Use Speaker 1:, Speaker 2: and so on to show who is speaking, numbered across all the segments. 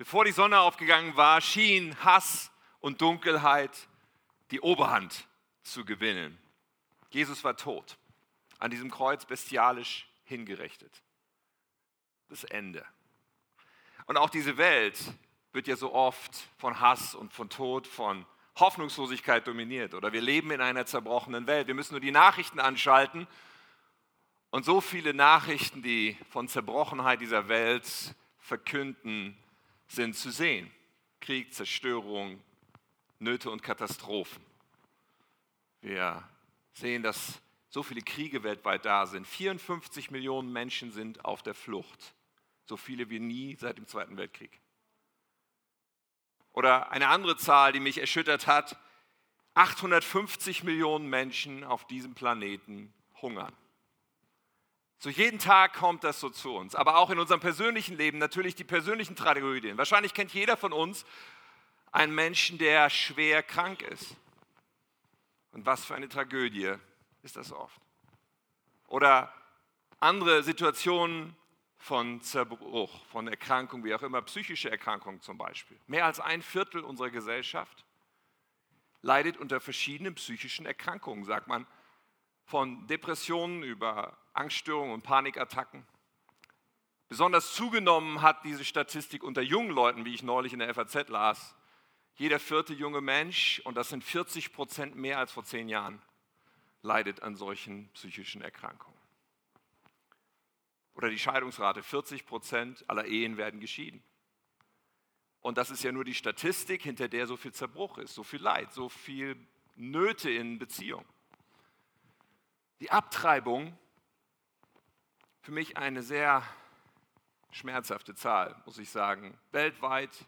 Speaker 1: Bevor die Sonne aufgegangen war, schien Hass und Dunkelheit die Oberhand zu gewinnen. Jesus war tot, an diesem Kreuz bestialisch hingerichtet. Das Ende. Und auch diese Welt wird ja so oft von Hass und von Tod, von Hoffnungslosigkeit dominiert. Oder wir leben in einer zerbrochenen Welt. Wir müssen nur die Nachrichten anschalten. Und so viele Nachrichten, die von Zerbrochenheit dieser Welt verkünden, sind zu sehen. Krieg, Zerstörung, Nöte und Katastrophen. Wir sehen, dass so viele Kriege weltweit da sind. 54 Millionen Menschen sind auf der Flucht. So viele wie nie seit dem Zweiten Weltkrieg. Oder eine andere Zahl, die mich erschüttert hat. 850 Millionen Menschen auf diesem Planeten hungern. So jeden Tag kommt das so zu uns, aber auch in unserem persönlichen Leben natürlich die persönlichen Tragödien. Wahrscheinlich kennt jeder von uns einen Menschen, der schwer krank ist. Und was für eine Tragödie ist das oft. Oder andere Situationen von Zerbruch, von Erkrankung, wie auch immer, psychische Erkrankungen zum Beispiel. Mehr als ein Viertel unserer Gesellschaft leidet unter verschiedenen psychischen Erkrankungen, sagt man, von Depressionen über Angststörungen und Panikattacken. Besonders zugenommen hat diese Statistik unter jungen Leuten, wie ich neulich in der FAZ las. Jeder vierte junge Mensch, und das sind 40 Prozent mehr als vor zehn Jahren, leidet an solchen psychischen Erkrankungen. Oder die Scheidungsrate, 40 Prozent aller Ehen werden geschieden. Und das ist ja nur die Statistik, hinter der so viel Zerbruch ist, so viel Leid, so viel Nöte in Beziehung. Die Abtreibung für mich eine sehr schmerzhafte Zahl, muss ich sagen. Weltweit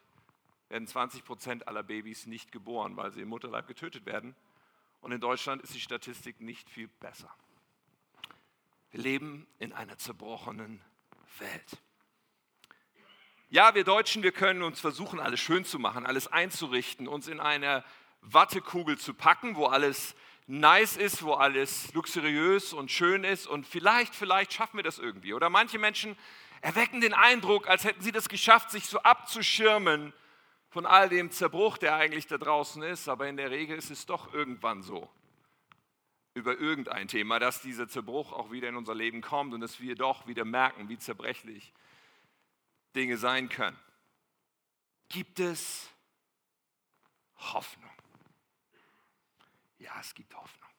Speaker 1: werden 20 Prozent aller Babys nicht geboren, weil sie im Mutterleib getötet werden. Und in Deutschland ist die Statistik nicht viel besser. Wir leben in einer zerbrochenen Welt. Ja, wir Deutschen, wir können uns versuchen, alles schön zu machen, alles einzurichten, uns in eine Wattekugel zu packen, wo alles nice ist, wo alles luxuriös und schön ist und vielleicht, vielleicht schaffen wir das irgendwie. Oder manche Menschen erwecken den Eindruck, als hätten sie das geschafft, sich so abzuschirmen von all dem Zerbruch, der eigentlich da draußen ist, aber in der Regel ist es doch irgendwann so über irgendein Thema, dass dieser Zerbruch auch wieder in unser Leben kommt und dass wir doch wieder merken, wie zerbrechlich Dinge sein können. Gibt es Hoffnung? Ja, es gibt Hoffnung.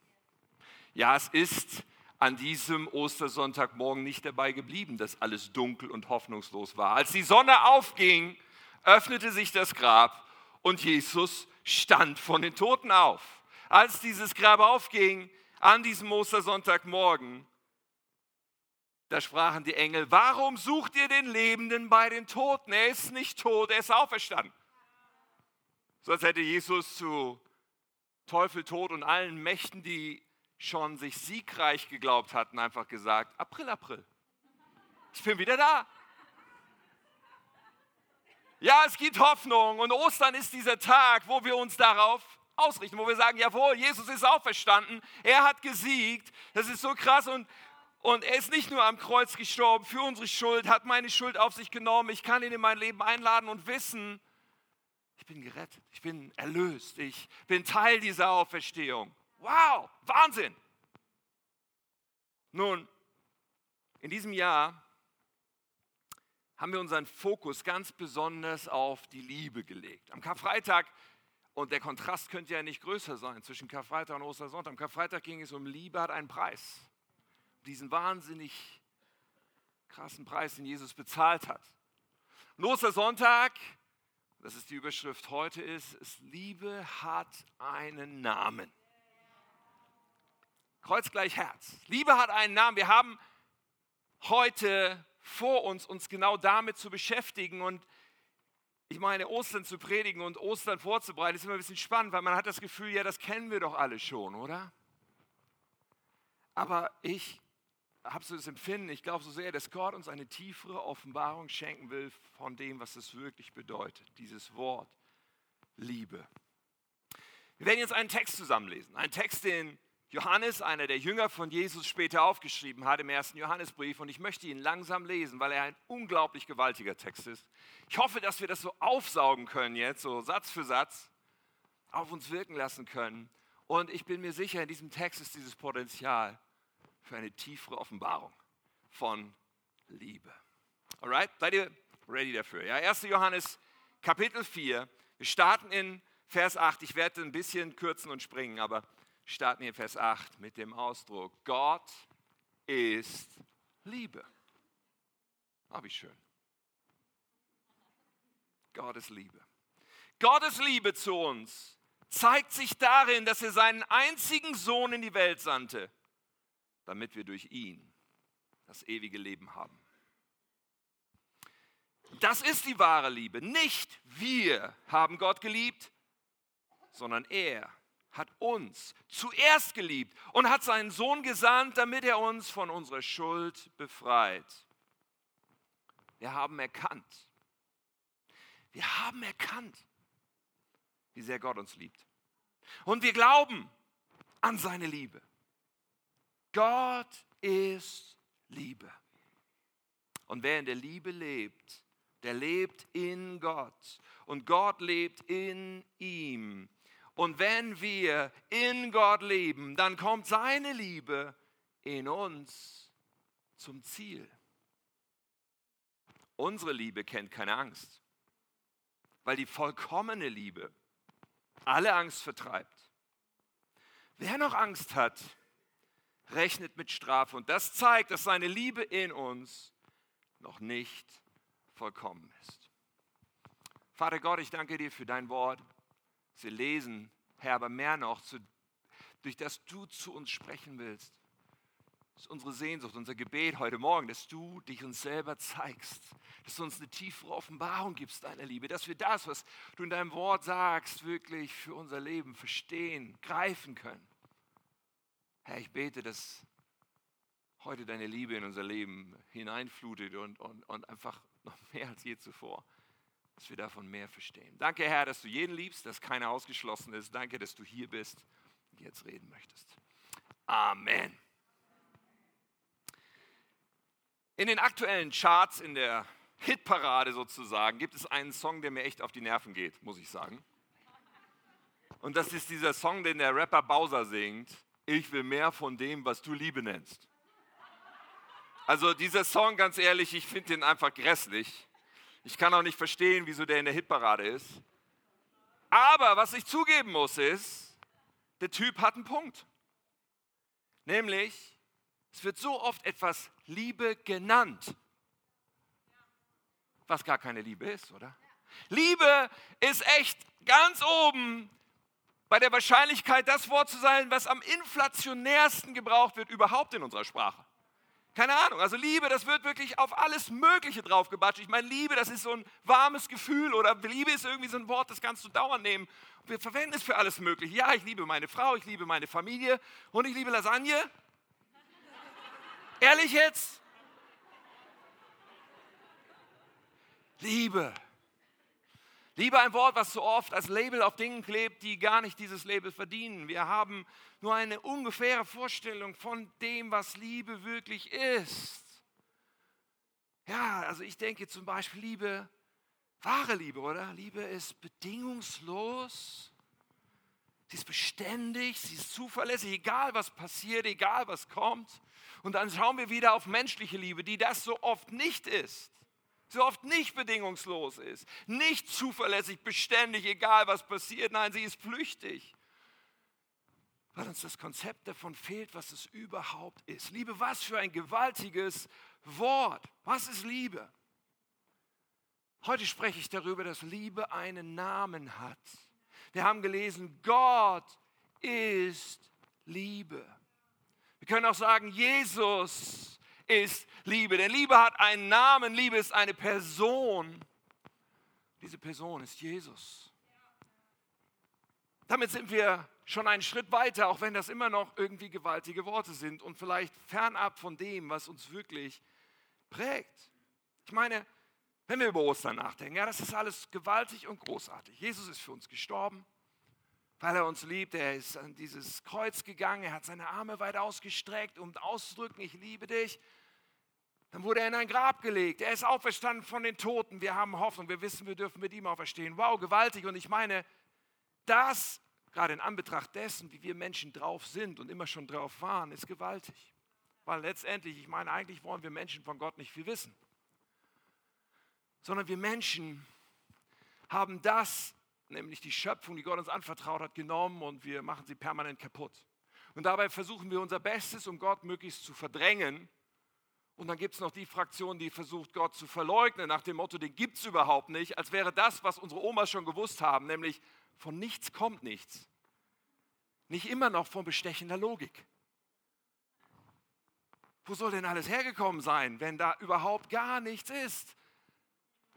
Speaker 1: Ja, es ist an diesem Ostersonntagmorgen nicht dabei geblieben, dass alles dunkel und hoffnungslos war. Als die Sonne aufging, öffnete sich das Grab und Jesus stand von den Toten auf. Als dieses Grab aufging, an diesem Ostersonntagmorgen, da sprachen die Engel, warum sucht ihr den Lebenden bei den Toten? Er ist nicht tot, er ist auferstanden. So als hätte Jesus zu Teufel, Tod und allen Mächten, die schon sich siegreich geglaubt hatten, einfach gesagt, April, April, ich bin wieder da. Ja, es gibt Hoffnung und Ostern ist dieser Tag, wo wir uns darauf ausrichten, wo wir sagen, jawohl, Jesus ist auferstanden, er hat gesiegt, das ist so krass und, und er ist nicht nur am Kreuz gestorben für unsere Schuld, hat meine Schuld auf sich genommen, ich kann ihn in mein Leben einladen und wissen, ich bin gerettet, ich bin erlöst, ich bin Teil dieser Auferstehung. Wow, Wahnsinn. Nun, in diesem Jahr haben wir unseren Fokus ganz besonders auf die Liebe gelegt. Am Karfreitag, und der Kontrast könnte ja nicht größer sein zwischen Karfreitag und Ostersonntag. Am Karfreitag ging es um Liebe hat einen Preis. Diesen wahnsinnig krassen Preis, den Jesus bezahlt hat. Und Ostersonntag das ist die Überschrift heute ist, ist Liebe hat einen Namen. Kreuz gleich Herz. Liebe hat einen Namen. Wir haben heute vor uns, uns genau damit zu beschäftigen und ich meine, Ostern zu predigen und Ostern vorzubereiten, ist immer ein bisschen spannend, weil man hat das Gefühl, ja, das kennen wir doch alle schon, oder? Aber ich habe so das Empfinden, ich glaube so sehr, dass Gott uns eine tiefere Offenbarung schenken will von dem, was es wirklich bedeutet, dieses Wort Liebe. Wir werden jetzt einen Text zusammenlesen, einen Text, den Johannes, einer der Jünger von Jesus, später aufgeschrieben hat im ersten Johannesbrief. Und ich möchte ihn langsam lesen, weil er ein unglaublich gewaltiger Text ist. Ich hoffe, dass wir das so aufsaugen können jetzt, so Satz für Satz, auf uns wirken lassen können. Und ich bin mir sicher, in diesem Text ist dieses Potenzial für eine tiefere Offenbarung von Liebe. Alright? Seid ihr ready dafür? Ja, 1. Johannes Kapitel 4. Wir starten in Vers 8. Ich werde ein bisschen kürzen und springen, aber starten wir in Vers 8 mit dem Ausdruck: Gott ist Liebe. Ah, wie schön. Gott ist Liebe. Gottes Liebe zu uns zeigt sich darin, dass er seinen einzigen Sohn in die Welt sandte, damit wir durch ihn das ewige Leben haben. Das ist die wahre Liebe. Nicht wir haben Gott geliebt, sondern er hat uns zuerst geliebt und hat seinen Sohn gesandt, damit er uns von unserer Schuld befreit. Wir haben erkannt, wir haben erkannt, wie sehr Gott uns liebt. Und wir glauben an seine Liebe. Gott ist Liebe. Und wer in der Liebe lebt, der lebt in Gott. Und Gott lebt in ihm. Und wenn wir in Gott leben, dann kommt seine Liebe in uns zum Ziel. Unsere Liebe kennt keine Angst, weil die vollkommene Liebe alle Angst vertreibt. Wer noch Angst hat, rechnet mit Strafe. Und das zeigt, dass seine Liebe in uns noch nicht vollkommen ist. Vater Gott, ich danke dir für dein Wort. Sie lesen, Herr, aber mehr noch, zu, durch das du zu uns sprechen willst. Das ist unsere Sehnsucht, unser Gebet heute Morgen, dass du dich uns selber zeigst, dass du uns eine tiefere Offenbarung gibst deiner Liebe, dass wir das, was du in deinem Wort sagst, wirklich für unser Leben verstehen, greifen können. Herr, ich bete, dass heute deine Liebe in unser Leben hineinflutet und, und, und einfach noch mehr als je zuvor, dass wir davon mehr verstehen. Danke, Herr, dass du jeden liebst, dass keiner ausgeschlossen ist. Danke, dass du hier bist und jetzt reden möchtest. Amen. In den aktuellen Charts, in der Hitparade sozusagen, gibt es einen Song, der mir echt auf die Nerven geht, muss ich sagen. Und das ist dieser Song, den der Rapper Bowser singt. Ich will mehr von dem, was du Liebe nennst. Also dieser Song, ganz ehrlich, ich finde den einfach grässlich. Ich kann auch nicht verstehen, wieso der in der Hitparade ist. Aber was ich zugeben muss, ist, der Typ hat einen Punkt. Nämlich, es wird so oft etwas Liebe genannt, was gar keine Liebe ist, oder? Liebe ist echt ganz oben bei der Wahrscheinlichkeit, das Wort zu sein, was am inflationärsten gebraucht wird überhaupt in unserer Sprache. Keine Ahnung, also Liebe, das wird wirklich auf alles Mögliche draufgebatscht. Ich meine, Liebe, das ist so ein warmes Gefühl oder Liebe ist irgendwie so ein Wort, das kannst du dauernd nehmen. Wir verwenden es für alles Mögliche. Ja, ich liebe meine Frau, ich liebe meine Familie und ich liebe Lasagne. Ehrlich jetzt? Liebe. Liebe ein Wort, was so oft als Label auf Dingen klebt, die gar nicht dieses Label verdienen. Wir haben nur eine ungefähre Vorstellung von dem, was Liebe wirklich ist. Ja, also ich denke zum Beispiel Liebe, wahre Liebe, oder? Liebe ist bedingungslos. Sie ist beständig, sie ist zuverlässig, egal was passiert, egal was kommt. Und dann schauen wir wieder auf menschliche Liebe, die das so oft nicht ist. So oft nicht bedingungslos ist, nicht zuverlässig, beständig, egal was passiert. Nein, sie ist flüchtig. Weil uns das Konzept davon fehlt, was es überhaupt ist. Liebe, was für ein gewaltiges Wort. Was ist Liebe? Heute spreche ich darüber, dass Liebe einen Namen hat. Wir haben gelesen, Gott ist Liebe. Wir können auch sagen, Jesus ist Liebe. Denn Liebe hat einen Namen, Liebe ist eine Person. Diese Person ist Jesus. Damit sind wir schon einen Schritt weiter, auch wenn das immer noch irgendwie gewaltige Worte sind und vielleicht fernab von dem, was uns wirklich prägt. Ich meine, wenn wir über Ostern nachdenken, ja, das ist alles gewaltig und großartig. Jesus ist für uns gestorben weil er uns liebt. Er ist an dieses Kreuz gegangen, er hat seine Arme weit ausgestreckt, um auszudrücken, ich liebe dich. Dann wurde er in ein Grab gelegt. Er ist auferstanden von den Toten. Wir haben Hoffnung. Wir wissen, wir dürfen mit ihm auferstehen. Wow, gewaltig. Und ich meine, das, gerade in Anbetracht dessen, wie wir Menschen drauf sind und immer schon drauf waren, ist gewaltig. Weil letztendlich, ich meine, eigentlich wollen wir Menschen von Gott nicht viel wissen. Sondern wir Menschen haben das, nämlich die Schöpfung, die Gott uns anvertraut hat, genommen und wir machen sie permanent kaputt. Und dabei versuchen wir unser Bestes, um Gott möglichst zu verdrängen und dann gibt es noch die Fraktion, die versucht, Gott zu verleugnen, nach dem Motto, den gibt es überhaupt nicht, als wäre das, was unsere Omas schon gewusst haben, nämlich von nichts kommt nichts. Nicht immer noch von bestechender Logik. Wo soll denn alles hergekommen sein, wenn da überhaupt gar nichts ist?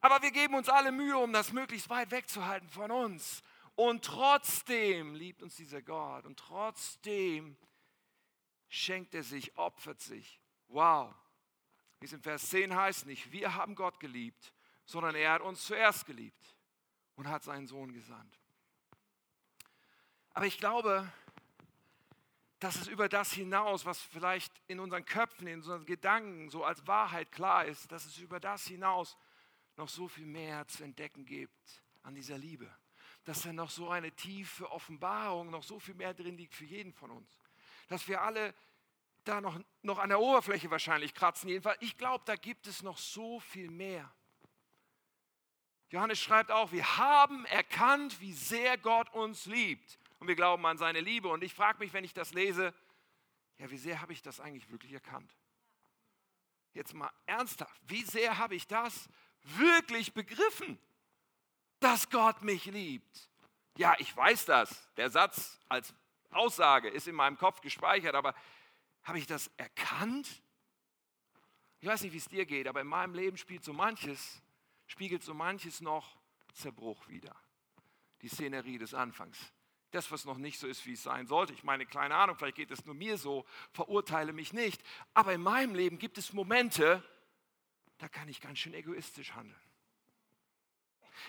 Speaker 1: Aber wir geben uns alle Mühe, um das möglichst weit wegzuhalten von uns. Und trotzdem liebt uns dieser Gott und trotzdem schenkt er sich, opfert sich. Wow, wie es im Vers 10 heißt, nicht wir haben Gott geliebt, sondern er hat uns zuerst geliebt und hat seinen Sohn gesandt. Aber ich glaube, dass es über das hinaus, was vielleicht in unseren Köpfen, in unseren Gedanken so als Wahrheit klar ist, dass es über das hinaus noch so viel mehr zu entdecken gibt an dieser Liebe. Dass da noch so eine tiefe Offenbarung, noch so viel mehr drin liegt für jeden von uns. Dass wir alle da noch, noch an der Oberfläche wahrscheinlich kratzen. Jedenfalls, ich glaube, da gibt es noch so viel mehr. Johannes schreibt auch, wir haben erkannt, wie sehr Gott uns liebt. Und wir glauben an seine Liebe. Und ich frage mich, wenn ich das lese, ja, wie sehr habe ich das eigentlich wirklich erkannt? Jetzt mal ernsthaft, wie sehr habe ich das wirklich begriffen, dass Gott mich liebt? Ja, ich weiß das. Der Satz als Aussage ist in meinem Kopf gespeichert, aber habe ich das erkannt? Ich weiß nicht, wie es dir geht, aber in meinem Leben spielt so manches, spiegelt so manches noch Zerbruch wieder. Die Szenerie des Anfangs. Das, was noch nicht so ist, wie es sein sollte. Ich meine, keine Ahnung, vielleicht geht es nur mir so, verurteile mich nicht. Aber in meinem Leben gibt es Momente, da kann ich ganz schön egoistisch handeln.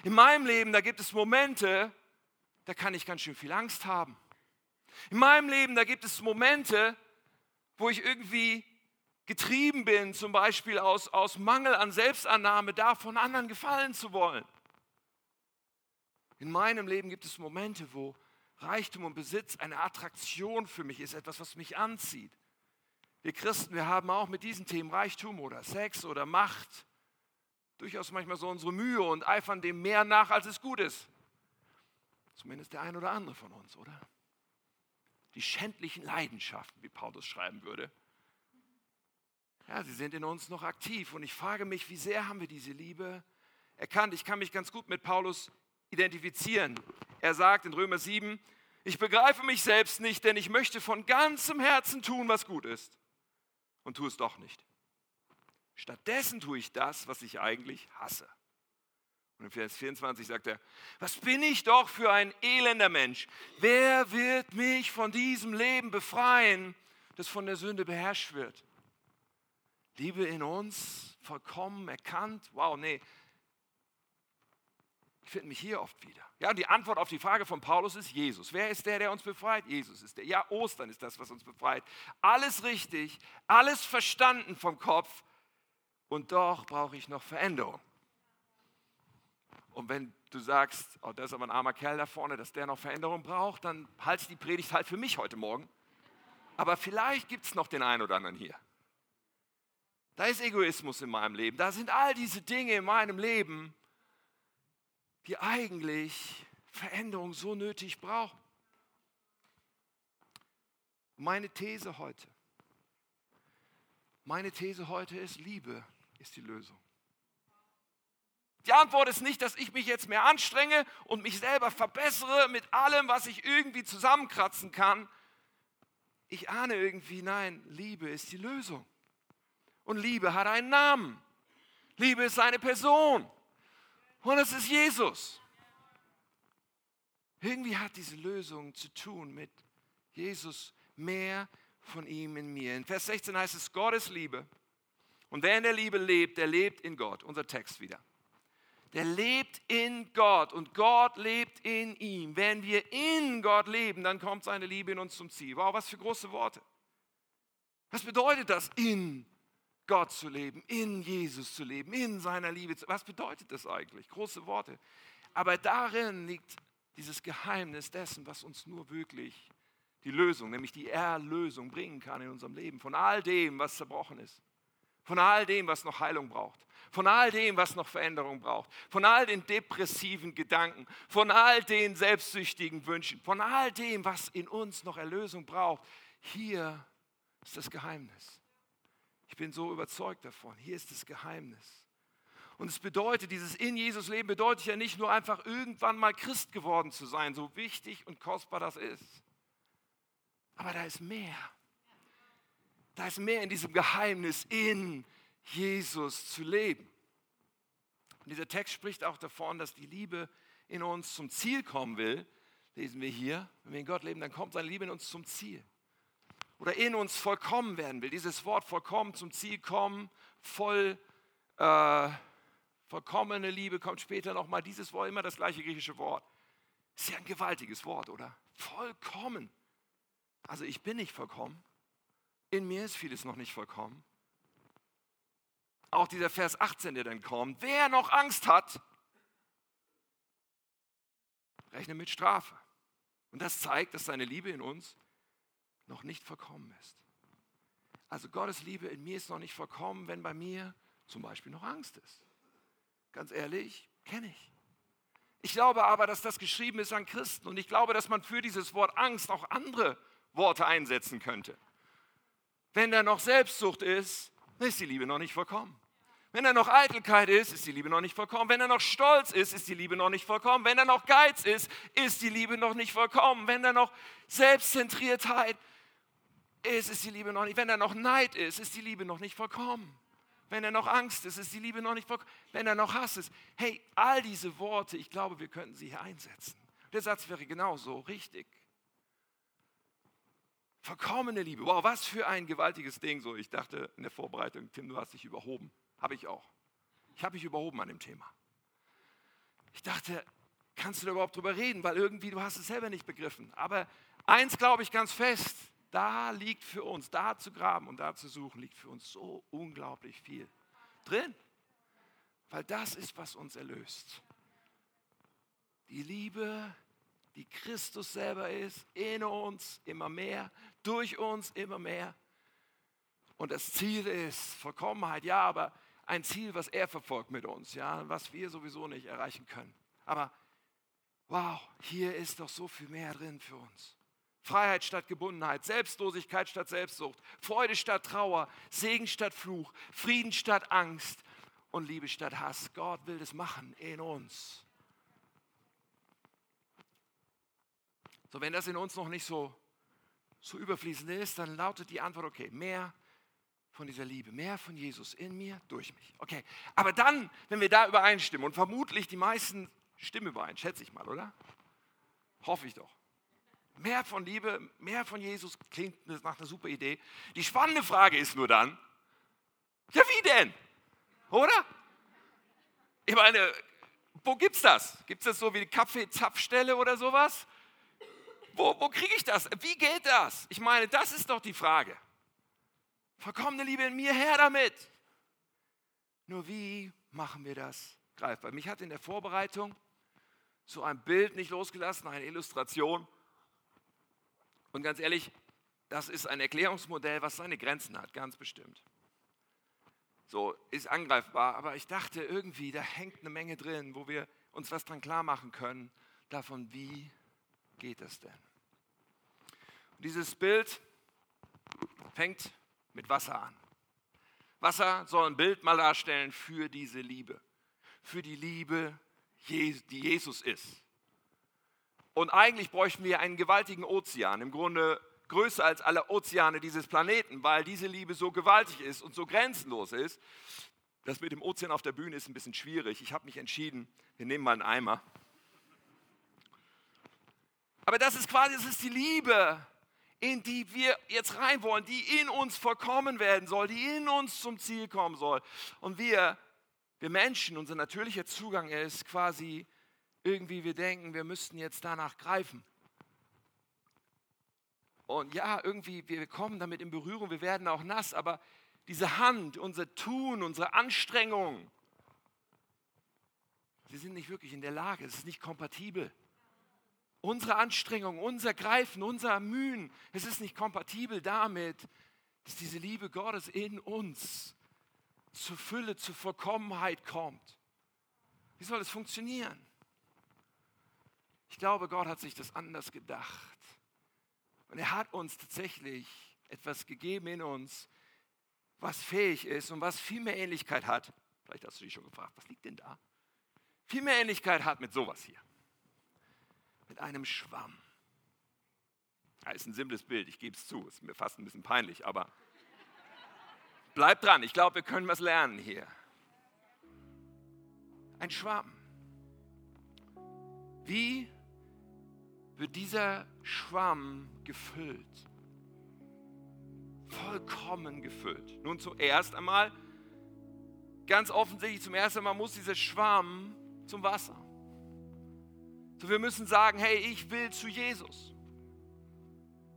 Speaker 1: In meinem Leben, da gibt es Momente, da kann ich ganz schön viel Angst haben. In meinem Leben, da gibt es Momente, wo ich irgendwie getrieben bin, zum Beispiel aus, aus Mangel an Selbstannahme, da von anderen gefallen zu wollen. In meinem Leben gibt es Momente, wo Reichtum und Besitz eine Attraktion für mich ist, etwas, was mich anzieht. Wir Christen, wir haben auch mit diesen Themen Reichtum oder Sex oder Macht durchaus manchmal so unsere Mühe und eifern dem mehr nach, als es gut ist. Zumindest der ein oder andere von uns, oder? die schändlichen Leidenschaften, wie Paulus schreiben würde. Ja, sie sind in uns noch aktiv und ich frage mich, wie sehr haben wir diese Liebe erkannt? Ich kann mich ganz gut mit Paulus identifizieren. Er sagt in Römer 7, ich begreife mich selbst nicht, denn ich möchte von ganzem Herzen tun, was gut ist und tue es doch nicht. Stattdessen tue ich das, was ich eigentlich hasse. Und in Vers 24 sagt er, was bin ich doch für ein elender Mensch? Wer wird mich von diesem Leben befreien, das von der Sünde beherrscht wird? Liebe in uns, vollkommen erkannt. Wow, nee. Ich finde mich hier oft wieder. Ja, und die Antwort auf die Frage von Paulus ist Jesus. Wer ist der, der uns befreit? Jesus ist der. Ja, Ostern ist das, was uns befreit. Alles richtig, alles verstanden vom Kopf. Und doch brauche ich noch Veränderung. Und wenn du sagst, oh, da ist aber ein armer Kerl da vorne, dass der noch Veränderung braucht, dann halte die Predigt halt für mich heute Morgen. Aber vielleicht gibt es noch den einen oder anderen hier. Da ist Egoismus in meinem Leben. Da sind all diese Dinge in meinem Leben, die eigentlich Veränderung so nötig brauchen. Meine These heute, meine These heute ist, Liebe ist die Lösung. Die Antwort ist nicht, dass ich mich jetzt mehr anstrenge und mich selber verbessere mit allem, was ich irgendwie zusammenkratzen kann. Ich ahne irgendwie, nein, Liebe ist die Lösung. Und Liebe hat einen Namen. Liebe ist eine Person. Und es ist Jesus. Irgendwie hat diese Lösung zu tun mit Jesus, mehr von ihm in mir. In Vers 16 heißt es, Gott ist Liebe. Und wer in der Liebe lebt, der lebt in Gott. Unser Text wieder. der lebt in Gott und Gott lebt in ihm. Wenn wir in Gott leben, dann kommt seine Liebe in uns zum Ziel. Wow, was für große Worte. Was bedeutet das, in Gott zu leben, in Jesus zu leben, in seiner Liebe zu Was bedeutet das eigentlich? Große Worte. Aber darin liegt dieses Geheimnis dessen, was uns nur wirklich die Lösung, nämlich die Erlösung bringen kann in unserem Leben. Von all dem, was zerbrochen ist. Von all dem, was noch Heilung braucht. Von all dem, was noch Veränderung braucht. Von all den depressiven Gedanken. Von all den selbstsüchtigen Wünschen. Von all dem, was in uns noch Erlösung braucht. Hier ist das Geheimnis. Ich bin so überzeugt davon. Hier ist das Geheimnis. Und es bedeutet, dieses in Jesus Leben bedeutet ja nicht nur einfach irgendwann mal Christ geworden zu sein, so wichtig und kostbar das ist. Aber da ist mehr. Da ist mehr in diesem Geheimnis, in Jesus zu leben. Und dieser Text spricht auch davon, dass die Liebe in uns zum Ziel kommen will. Lesen wir hier, wenn wir in Gott leben, dann kommt seine Liebe in uns zum Ziel. Oder in uns vollkommen werden will. Dieses Wort vollkommen zum Ziel kommen, voll, äh, vollkommene Liebe kommt später nochmal. Dieses Wort, immer das gleiche griechische Wort. Ist ja ein gewaltiges Wort, oder? Vollkommen. Also ich bin nicht vollkommen. In mir ist vieles noch nicht vollkommen. Auch dieser Vers 18, der dann kommt. Wer noch Angst hat, rechne mit Strafe. Und das zeigt, dass seine Liebe in uns noch nicht vollkommen ist. Also Gottes Liebe in mir ist noch nicht vollkommen, wenn bei mir zum Beispiel noch Angst ist. Ganz ehrlich, kenne ich. Ich glaube aber, dass das geschrieben ist an Christen und ich glaube, dass man für dieses Wort Angst auch andere Worte einsetzen könnte. Wenn da noch Selbstsucht ist, ist die Liebe noch nicht vollkommen. Wenn da noch Eitelkeit ist, ist die Liebe noch nicht vollkommen. Wenn da noch Stolz ist, ist die Liebe noch nicht vollkommen. Wenn da noch Geiz ist, ist die Liebe noch nicht vollkommen. Wenn da noch Selbstzentriertheit ist, ist die Liebe noch nicht. Wenn da noch Neid ist, ist die Liebe noch nicht vollkommen. Wenn da noch Angst ist, ist die Liebe noch nicht vollkommen. Wenn da noch Hass ist. Hey, all diese Worte, ich glaube, wir könnten sie hier einsetzen. Der Satz wäre genauso richtig. Vollkommene Liebe. Wow, was für ein gewaltiges Ding. So, ich dachte in der Vorbereitung, Tim, du hast dich überhoben. Habe ich auch. Ich habe mich überhoben an dem Thema. Ich dachte, kannst du da überhaupt drüber reden? Weil irgendwie du hast es selber nicht begriffen. Aber eins glaube ich ganz fest, da liegt für uns, da zu graben und da zu suchen, liegt für uns so unglaublich viel drin. Weil das ist, was uns erlöst. Die Liebe, die Christus selber ist, in uns immer mehr, durch uns immer mehr. Und das Ziel ist Vollkommenheit, ja, aber ein Ziel, was er verfolgt mit uns, ja, was wir sowieso nicht erreichen können. Aber wow, hier ist doch so viel mehr drin für uns. Freiheit statt Gebundenheit, Selbstlosigkeit statt Selbstsucht, Freude statt Trauer, Segen statt Fluch, Frieden statt Angst und Liebe statt Hass. Gott will das machen in uns. So, wenn das in uns noch nicht so, so überfließend ist, dann lautet die Antwort, okay, mehr von dieser Liebe, mehr von Jesus in mir, durch mich. Okay, aber dann, wenn wir da übereinstimmen, und vermutlich die meisten stimmen überein, schätze ich mal, oder? Hoffe ich doch. Mehr von Liebe, mehr von Jesus klingt nach einer super Idee. Die spannende Frage ist nur dann, ja wie denn? Oder? Ich meine, wo gibt's das? Gibt es das so wie eine Kaffeezapfstelle oder sowas? Wo, wo kriege ich das? Wie geht das? Ich meine, das ist doch die Frage. Vollkommene Liebe in mir, her damit. Nur wie machen wir das greifbar? Mich hat in der Vorbereitung so ein Bild nicht losgelassen, eine Illustration. Und ganz ehrlich, das ist ein Erklärungsmodell, was seine Grenzen hat, ganz bestimmt. So, ist angreifbar, aber ich dachte irgendwie, da hängt eine Menge drin, wo wir uns was dran klar machen können, davon, wie geht das denn? Und dieses Bild fängt mit Wasser an. Wasser soll ein Bild mal darstellen für diese Liebe, für die Liebe, die Jesus ist. Und eigentlich bräuchten wir einen gewaltigen Ozean, im Grunde größer als alle Ozeane dieses Planeten, weil diese Liebe so gewaltig ist und so grenzenlos ist. Das mit dem Ozean auf der Bühne ist ein bisschen schwierig. Ich habe mich entschieden, wir nehmen mal einen Eimer. Aber das ist quasi, das ist die Liebe, in die wir jetzt rein wollen, die in uns vollkommen werden soll, die in uns zum Ziel kommen soll. Und wir Wir Menschen, unser natürlicher Zugang ist quasi irgendwie, wir denken, wir müssten jetzt danach greifen. Und ja, irgendwie, wir kommen damit in Berührung, wir werden auch nass, aber diese Hand, unser Tun, unsere Anstrengung, sie sind nicht wirklich in der Lage, es ist nicht kompatibel. Unsere Anstrengung, unser Greifen, unser Mühen, es ist nicht kompatibel damit, dass diese Liebe Gottes in uns zur Fülle, zur Vollkommenheit kommt. Wie soll es funktionieren? Ich glaube, Gott hat sich das anders gedacht. Und er hat uns tatsächlich etwas gegeben in uns, was fähig ist und was viel mehr Ähnlichkeit hat. Vielleicht hast du dich schon gefragt, was liegt denn da? Viel mehr Ähnlichkeit hat mit sowas hier. Mit einem Schwamm. Ja, ist ein simples Bild, ich gebe es zu, ist mir fast ein bisschen peinlich, aber bleib dran, ich glaube, wir können was lernen hier. Ein Schwamm. Wie wird dieser Schwamm gefüllt. Vollkommen gefüllt. Nun zuerst einmal, ganz offensichtlich, zum ersten Mal muss dieser Schwamm zum Wasser. So, wir müssen sagen, hey, ich will zu Jesus.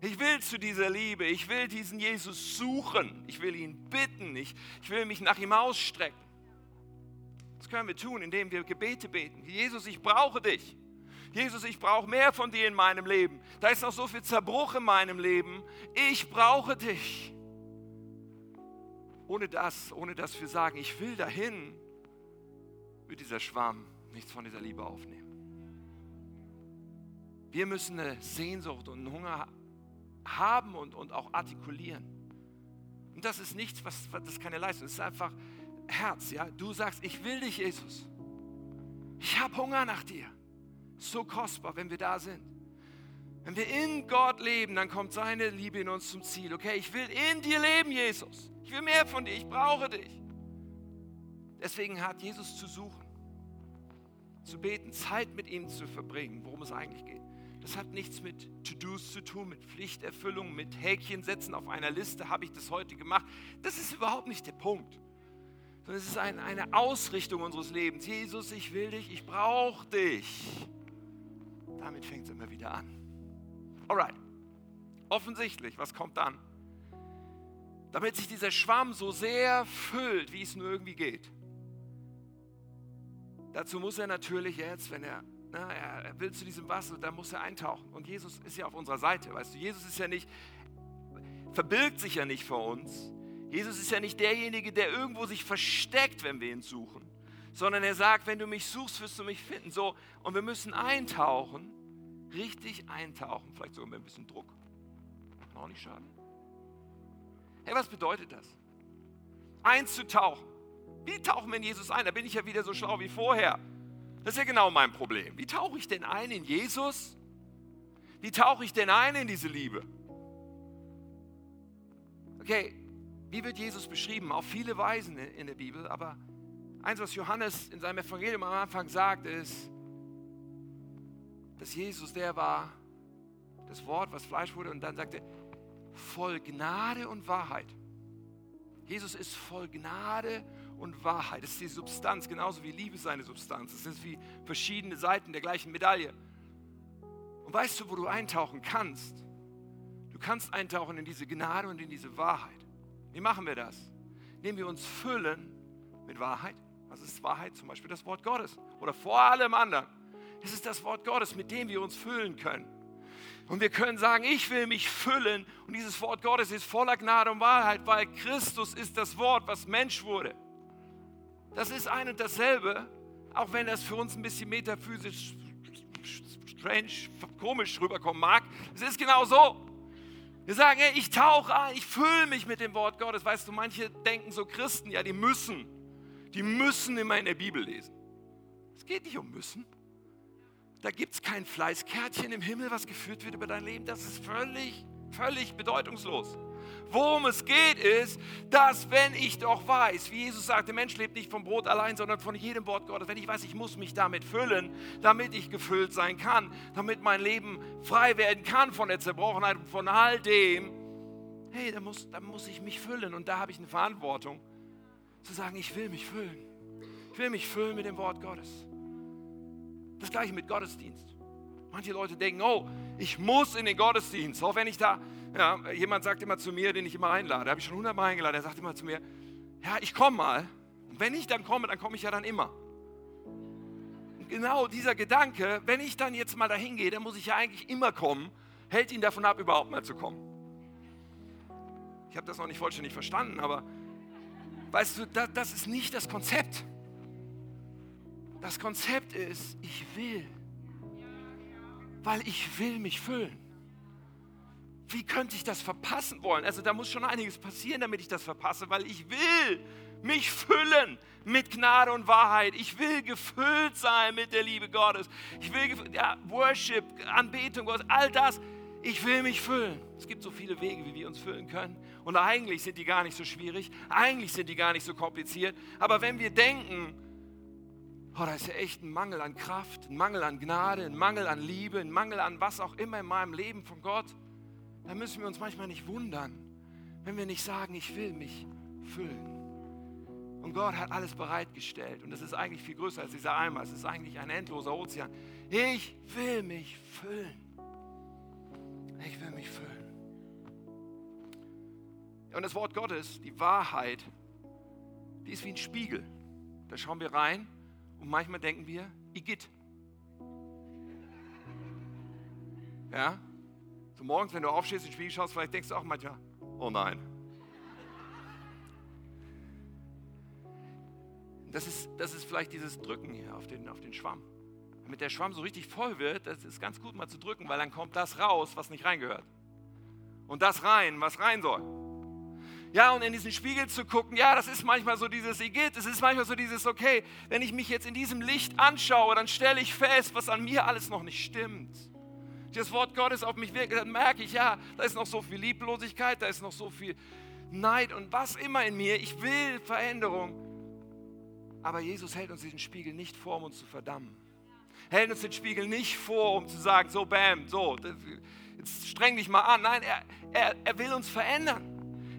Speaker 1: Ich will zu dieser Liebe. Ich will diesen Jesus suchen. Ich will ihn bitten. Ich, ich will mich nach ihm ausstrecken. Das können wir tun, indem wir Gebete beten. Jesus, ich brauche dich. Jesus, ich brauche mehr von dir in meinem Leben. Da ist noch so viel Zerbruch in meinem Leben. Ich brauche dich. Ohne das, ohne dass wir sagen, ich will dahin, wird dieser Schwamm nichts von dieser Liebe aufnehmen. Wir müssen eine Sehnsucht und einen Hunger haben und, und auch artikulieren. Und das ist nichts, was, das ist keine Leistung, es ist einfach Herz. Ja? Du sagst, ich will dich, Jesus. Ich habe Hunger nach dir so kostbar, wenn wir da sind. Wenn wir in Gott leben, dann kommt seine Liebe in uns zum Ziel. Okay, ich will in dir leben, Jesus. Ich will mehr von dir, ich brauche dich. Deswegen hat Jesus zu suchen, zu beten, Zeit mit ihm zu verbringen, worum es eigentlich geht. Das hat nichts mit To-Dos zu tun, mit Pflichterfüllung, mit Häkchen setzen auf einer Liste, habe ich das heute gemacht. Das ist überhaupt nicht der Punkt. Sondern es ist ein, eine Ausrichtung unseres Lebens. Jesus, ich will dich, ich brauche dich. Damit fängt es immer wieder an. Alright. Offensichtlich, was kommt dann? Damit sich dieser Schwamm so sehr füllt, wie es nur irgendwie geht. Dazu muss er natürlich jetzt, wenn er, na, er will zu diesem Wasser, da muss er eintauchen. Und Jesus ist ja auf unserer Seite, weißt du. Jesus ist ja nicht, verbirgt sich ja nicht vor uns. Jesus ist ja nicht derjenige, der irgendwo sich versteckt, wenn wir ihn suchen sondern er sagt, wenn du mich suchst, wirst du mich finden. So, und wir müssen eintauchen, richtig eintauchen, vielleicht sogar mit ein bisschen Druck. Kann auch nicht schaden. Hey, was bedeutet das? Einzutauchen. Wie tauchen wir in Jesus ein? Da bin ich ja wieder so schlau wie vorher. Das ist ja genau mein Problem. Wie tauche ich denn ein in Jesus? Wie tauche ich denn ein in diese Liebe? Okay, wie wird Jesus beschrieben? Auf viele Weisen in der Bibel, aber Eins, was Johannes in seinem Evangelium am Anfang sagt, ist, dass Jesus der war, das Wort, was Fleisch wurde, und dann sagte, voll Gnade und Wahrheit. Jesus ist voll Gnade und Wahrheit. Das ist die Substanz, genauso wie Liebe seine Substanz. Es sind wie verschiedene Seiten der gleichen Medaille. Und weißt du, wo du eintauchen kannst? Du kannst eintauchen in diese Gnade und in diese Wahrheit. Wie machen wir das? Indem wir uns füllen mit Wahrheit was ist Wahrheit? Zum Beispiel das Wort Gottes. Oder vor allem anderen. Es ist das Wort Gottes, mit dem wir uns füllen können. Und wir können sagen, ich will mich füllen. Und dieses Wort Gottes ist voller Gnade und Wahrheit, weil Christus ist das Wort, was Mensch wurde. Das ist ein und dasselbe, auch wenn das für uns ein bisschen metaphysisch strange, komisch rüberkommen mag. Es ist genau so. Wir sagen, hey, ich tauche ein, ich fülle mich mit dem Wort Gottes. Weißt du, manche denken so Christen, ja, die müssen die müssen immer in der Bibel lesen. Es geht nicht um müssen. Da gibt es kein Fleißkärtchen im Himmel, was geführt wird über dein Leben. Das ist völlig, völlig bedeutungslos. Worum es geht, ist, dass wenn ich doch weiß, wie Jesus sagt, der Mensch lebt nicht vom Brot allein, sondern von jedem Wort Gottes, wenn ich weiß, ich muss mich damit füllen, damit ich gefüllt sein kann, damit mein Leben frei werden kann von der Zerbrochenheit und von all dem, hey, da muss, da muss ich mich füllen und da habe ich eine Verantwortung zu sagen, ich will mich füllen. Ich will mich füllen mit dem Wort Gottes. Das gleiche mit Gottesdienst. Manche Leute denken, oh, ich muss in den Gottesdienst, auch wenn ich da, ja, jemand sagt immer zu mir, den ich immer einlade, habe ich schon hundertmal eingeladen, er sagt immer zu mir, ja, ich komme mal. Und wenn ich dann komme, dann komme ich ja dann immer. Und genau dieser Gedanke, wenn ich dann jetzt mal dahin gehe, dann muss ich ja eigentlich immer kommen, hält ihn davon ab, überhaupt mal zu kommen. Ich habe das noch nicht vollständig verstanden, aber weißt du, das, das ist nicht das Konzept. Das Konzept ist, ich will weil ich will mich füllen. Wie könnte ich das verpassen wollen? Also da muss schon einiges passieren, damit ich das verpasse, weil ich will mich füllen mit Gnade und Wahrheit. Ich will gefüllt sein mit der Liebe Gottes. Ich will ja, Worship, Anbetung Gottes, all das. Ich will mich füllen. Es gibt so viele Wege, wie wir uns füllen können. Und eigentlich sind die gar nicht so schwierig. Eigentlich sind die gar nicht so kompliziert. Aber wenn wir denken, Oh, da ist ja echt ein Mangel an Kraft, ein Mangel an Gnade, ein Mangel an Liebe, ein Mangel an was auch immer in meinem Leben von Gott. Da müssen wir uns manchmal nicht wundern, wenn wir nicht sagen, ich will mich füllen. Und Gott hat alles bereitgestellt. Und das ist eigentlich viel größer als dieser Eimer. Es ist eigentlich ein endloser Ozean. Ich will mich füllen. Ich will mich füllen. Und das Wort Gottes, die Wahrheit, die ist wie ein Spiegel. Da schauen wir rein und manchmal denken wir, Igitt. Ja? So morgens, wenn du aufstehst und in den Spiegel schaust, vielleicht denkst du auch manchmal, oh nein. Das ist, das ist vielleicht dieses Drücken hier auf den, auf den Schwamm. Damit der Schwamm so richtig voll wird, das ist ganz gut mal zu drücken, weil dann kommt das raus, was nicht reingehört. Und das rein, was rein soll. Ja, und in diesen Spiegel zu gucken, ja, das ist manchmal so dieses Igitt, es ist manchmal so dieses, okay, wenn ich mich jetzt in diesem Licht anschaue, dann stelle ich fest, was an mir alles noch nicht stimmt. Das Wort Gottes auf mich wirkt, dann merke ich, ja, da ist noch so viel Lieblosigkeit, da ist noch so viel Neid und was immer in mir. Ich will Veränderung. Aber Jesus hält uns diesen Spiegel nicht vor, um uns zu verdammen. Er hält uns den Spiegel nicht vor, um zu sagen, so, bam, so, jetzt streng dich mal an. Nein, er, er, er will uns verändern.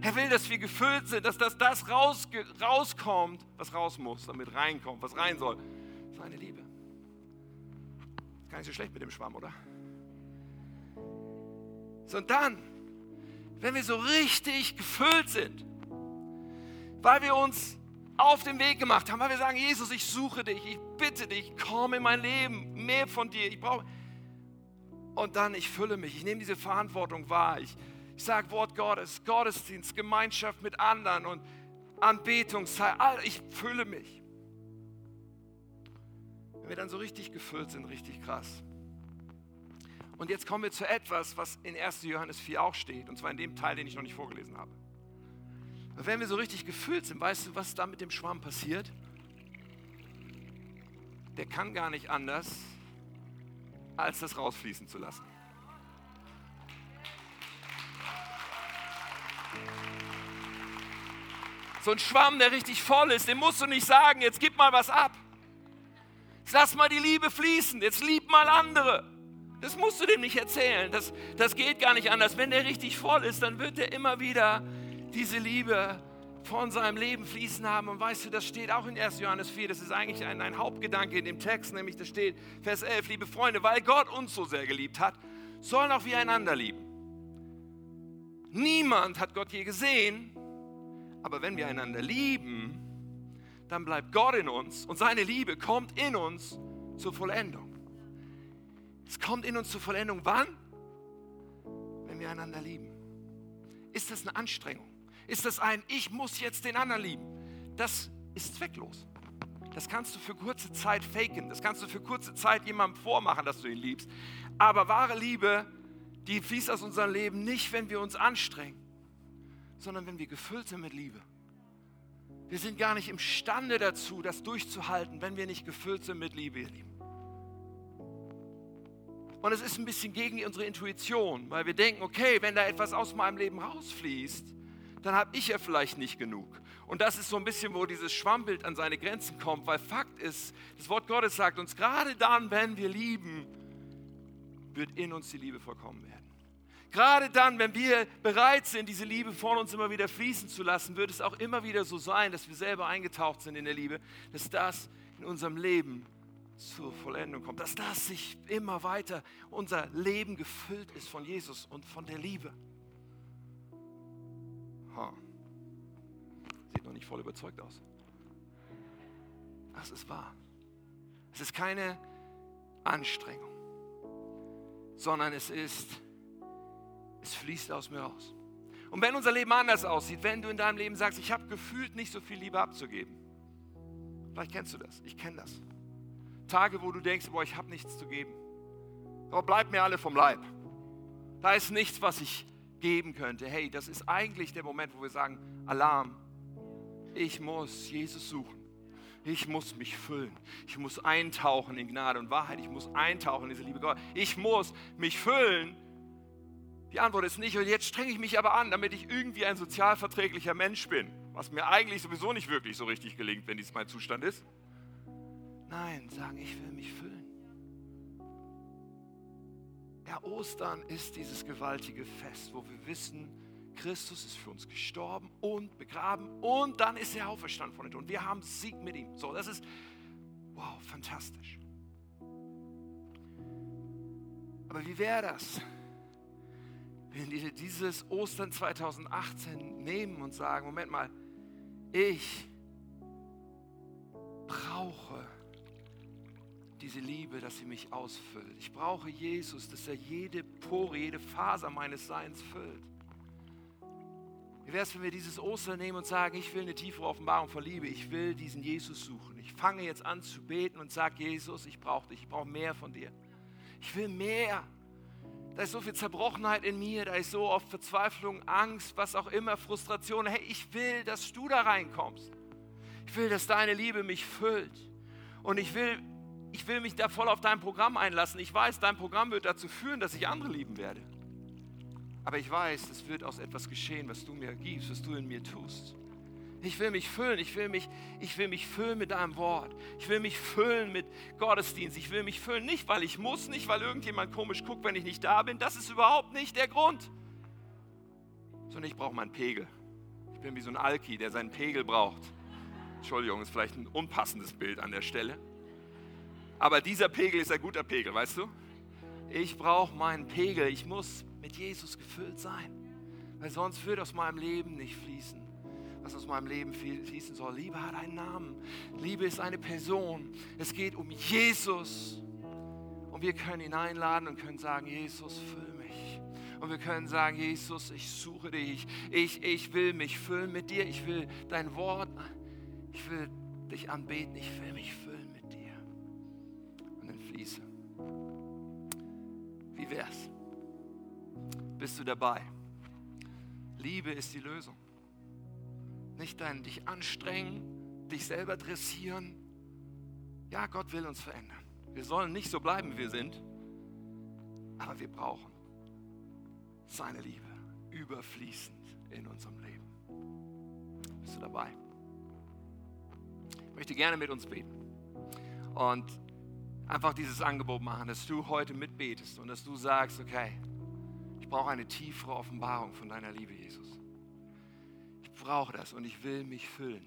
Speaker 1: Er will, dass wir gefüllt sind, dass das, das raus, rauskommt, was raus muss, damit reinkommt, was rein soll. Seine Liebe. Gar nicht so schlecht mit dem Schwamm, oder? So, und dann, wenn wir so richtig gefüllt sind, weil wir uns auf den Weg gemacht haben, weil wir sagen, Jesus, ich suche dich, ich bitte dich, komm in mein Leben, mehr von dir, ich brauche. Und dann, ich fülle mich, ich nehme diese Verantwortung wahr, ich, sage Wort Gottes, Gottesdienst, Gemeinschaft mit anderen und Anbetungszeit. Ich fülle mich. Wenn wir dann so richtig gefüllt sind, richtig krass. Und jetzt kommen wir zu etwas, was in 1. Johannes 4 auch steht, und zwar in dem Teil, den ich noch nicht vorgelesen habe. Wenn wir so richtig gefüllt sind, weißt du, was da mit dem Schwamm passiert? Der kann gar nicht anders, als das rausfließen zu lassen. So ein Schwamm, der richtig voll ist, dem musst du nicht sagen, jetzt gib mal was ab. lass mal die Liebe fließen, jetzt lieb mal andere. Das musst du dem nicht erzählen. Das, das geht gar nicht anders. Wenn der richtig voll ist, dann wird er immer wieder diese Liebe von seinem Leben fließen haben. Und weißt du, das steht auch in 1. Johannes 4. Das ist eigentlich ein, ein Hauptgedanke in dem Text, nämlich da steht, Vers 11, liebe Freunde, weil Gott uns so sehr geliebt hat, sollen auch wir einander lieben. Niemand hat Gott je gesehen, aber wenn wir einander lieben, dann bleibt Gott in uns und seine Liebe kommt in uns zur Vollendung. Es kommt in uns zur Vollendung. Wann? Wenn wir einander lieben. Ist das eine Anstrengung? Ist das ein, ich muss jetzt den anderen lieben? Das ist zwecklos. Das kannst du für kurze Zeit faken. Das kannst du für kurze Zeit jemandem vormachen, dass du ihn liebst. Aber wahre Liebe, die fließt aus unserem Leben nicht, wenn wir uns anstrengen, sondern wenn wir gefüllt sind mit Liebe. Wir sind gar nicht imstande dazu, das durchzuhalten, wenn wir nicht gefüllt sind mit Liebe, ihr Lieben. Und es ist ein bisschen gegen unsere Intuition, weil wir denken, okay, wenn da etwas aus meinem Leben rausfließt, dann habe ich ja vielleicht nicht genug. Und das ist so ein bisschen, wo dieses Schwammbild an seine Grenzen kommt, weil Fakt ist, das Wort Gottes sagt uns, gerade dann, wenn wir lieben, wird in uns die Liebe vollkommen werden. gerade dann, wenn wir bereit sind, diese Liebe von uns immer wieder fließen zu lassen, wird es auch immer wieder so sein, dass wir selber eingetaucht sind in der Liebe, dass das in unserem Leben zur Vollendung kommt, dass das sich immer weiter, unser Leben gefüllt ist von Jesus und von der Liebe. Ha. Sieht noch nicht voll überzeugt aus. Das ist wahr. Es ist keine Anstrengung, sondern es ist, es fließt aus mir raus. Und wenn unser Leben anders aussieht, wenn du in deinem Leben sagst, ich habe gefühlt nicht so viel Liebe abzugeben, vielleicht kennst du das, ich kenne das. Tage, wo du denkst, boah, ich habe nichts zu geben. Aber bleib mir alle vom Leib. Da ist nichts, was ich geben könnte. Hey, das ist eigentlich der Moment, wo wir sagen, Alarm, ich muss Jesus suchen. Ich muss mich füllen. Ich muss eintauchen in Gnade und Wahrheit. Ich muss eintauchen in diese Liebe Gott. Ich muss mich füllen. Die Antwort ist nicht, und jetzt strenge ich mich aber an, damit ich irgendwie ein sozialverträglicher Mensch bin. Was mir eigentlich sowieso nicht wirklich so richtig gelingt, wenn dies mein Zustand ist. Nein, sagen, ich will mich füllen. Ja, Ostern ist dieses gewaltige Fest, wo wir wissen, Christus ist für uns gestorben und begraben und dann ist er auferstanden von den Toten. Wir haben Sieg mit ihm. So, das ist, wow, fantastisch. Aber wie wäre das, wenn wir dieses Ostern 2018 nehmen und sagen, Moment mal, ich brauche diese Liebe, dass sie mich ausfüllt. Ich brauche Jesus, dass er jede Pore, jede Faser meines Seins füllt. Wie wäre es, wenn wir dieses Ostern nehmen und sagen, ich will eine tiefe Offenbarung von Liebe, ich will diesen Jesus suchen. Ich fange jetzt an zu beten und sage, Jesus, ich brauche dich, ich brauche mehr von dir. Ich will mehr. Da ist so viel Zerbrochenheit in mir, da ist so oft Verzweiflung, Angst, was auch immer, Frustration. Hey, ich will, dass du da reinkommst. Ich will, dass deine Liebe mich füllt. Und ich will ich will mich da voll auf dein Programm einlassen. Ich weiß, dein Programm wird dazu führen, dass ich andere lieben werde. Aber ich weiß, es wird aus etwas geschehen, was du mir gibst, was du in mir tust. Ich will mich füllen, ich will mich, ich will mich füllen mit deinem Wort. Ich will mich füllen mit Gottesdienst. Ich will mich füllen, nicht weil ich muss, nicht weil irgendjemand komisch guckt, wenn ich nicht da bin. Das ist überhaupt nicht der Grund. Sondern ich brauche meinen Pegel. Ich bin wie so ein Alki, der seinen Pegel braucht. Entschuldigung, ist vielleicht ein unpassendes Bild an der Stelle. Aber dieser Pegel ist ein guter Pegel, weißt du? Ich brauche meinen Pegel. Ich muss mit Jesus gefüllt sein. Weil sonst wird aus meinem Leben nicht fließen, was aus meinem Leben fließen soll. Liebe hat einen Namen. Liebe ist eine Person. Es geht um Jesus. Und wir können ihn einladen und können sagen, Jesus, füll mich. Und wir können sagen, Jesus, ich suche dich. Ich, ich will mich füllen mit dir. Ich will dein Wort. Ich will dich anbeten. Ich will mich füllen. Wie wär's? Bist du dabei? Liebe ist die Lösung. Nicht dein dich anstrengen, dich selber dressieren. Ja, Gott will uns verändern. Wir sollen nicht so bleiben, wie wir sind, aber wir brauchen seine Liebe überfließend in unserem Leben. Bist du dabei? Ich möchte gerne mit uns beten. Und einfach dieses Angebot machen, dass du heute mitbetest und dass du sagst, okay, brauche eine tiefere Offenbarung von deiner Liebe, Jesus. Ich brauche das und ich will mich füllen.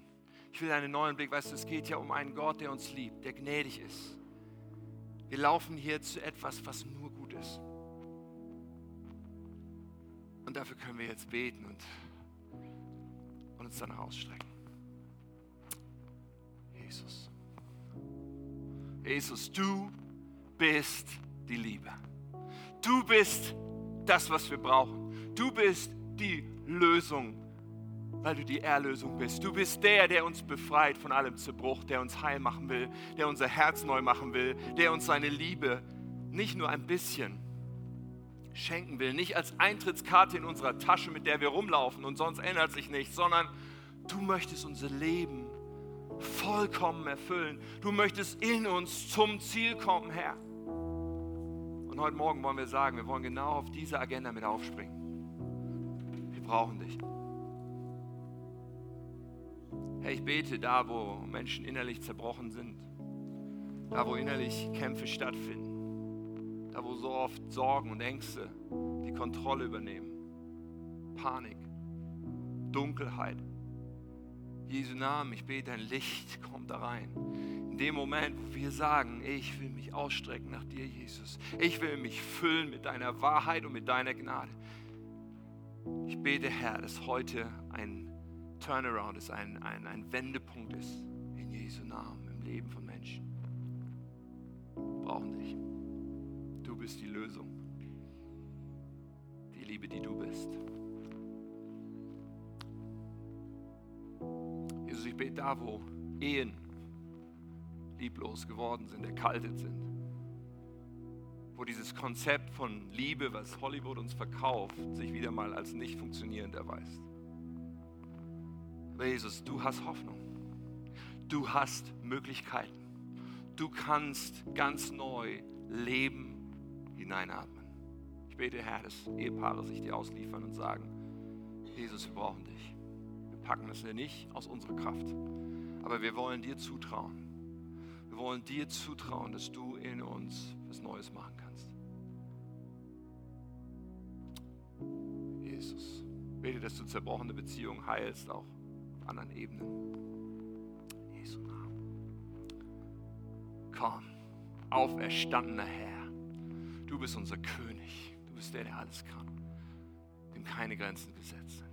Speaker 1: Ich will einen neuen Blick. Weißt du, es geht ja um einen Gott, der uns liebt, der gnädig ist. Wir laufen hier zu etwas, was nur gut ist. Und dafür können wir jetzt beten und, und uns danach ausstrecken. Jesus. Jesus, du bist die Liebe. Du bist das, was wir brauchen. Du bist die Lösung, weil du die Erlösung bist. Du bist der, der uns befreit von allem Zerbruch, der uns heil machen will, der unser Herz neu machen will, der uns seine Liebe nicht nur ein bisschen schenken will, nicht als Eintrittskarte in unserer Tasche, mit der wir rumlaufen und sonst ändert sich nichts, sondern du möchtest unser Leben vollkommen erfüllen. Du möchtest in uns zum Ziel kommen, Herr. Und heute Morgen wollen wir sagen, wir wollen genau auf diese Agenda mit aufspringen. Wir brauchen dich. Herr, ich bete da, wo Menschen innerlich zerbrochen sind, da, wo innerlich Kämpfe stattfinden, Da, wo so oft Sorgen und Ängste die Kontrolle übernehmen. Panik, Dunkelheit. Jesu Namen, ich bete, dein Licht kommt da rein. In dem Moment, wo wir sagen, ich will mich ausstrecken nach dir, Jesus. Ich will mich füllen mit deiner Wahrheit und mit deiner Gnade. Ich bete, Herr, dass heute ein Turnaround ist, ein, ein, ein Wendepunkt ist. In Jesu Namen, im Leben von Menschen. Wir brauchen dich. Du bist die Lösung. Die Liebe, die du bist. Jesus, ich bete da, wo Ehen lieblos geworden sind, erkaltet sind. Wo dieses Konzept von Liebe, was Hollywood uns verkauft, sich wieder mal als nicht funktionierend erweist. Aber Jesus, du hast Hoffnung. Du hast Möglichkeiten. Du kannst ganz neu Leben hineinatmen. Ich bete, Herr, dass Ehepaare sich dir ausliefern und sagen, Jesus, wir brauchen dich. Wir packen es nicht aus unserer Kraft, aber wir wollen dir zutrauen. Wir wollen dir zutrauen, dass du in uns was Neues machen kannst. Jesus, bete, dass du zerbrochene Beziehungen heilst, auch auf anderen Ebenen. Jesu Namen. Komm, auferstandener Herr, du bist unser König. Du bist der, der alles kann, dem keine Grenzen gesetzt sind.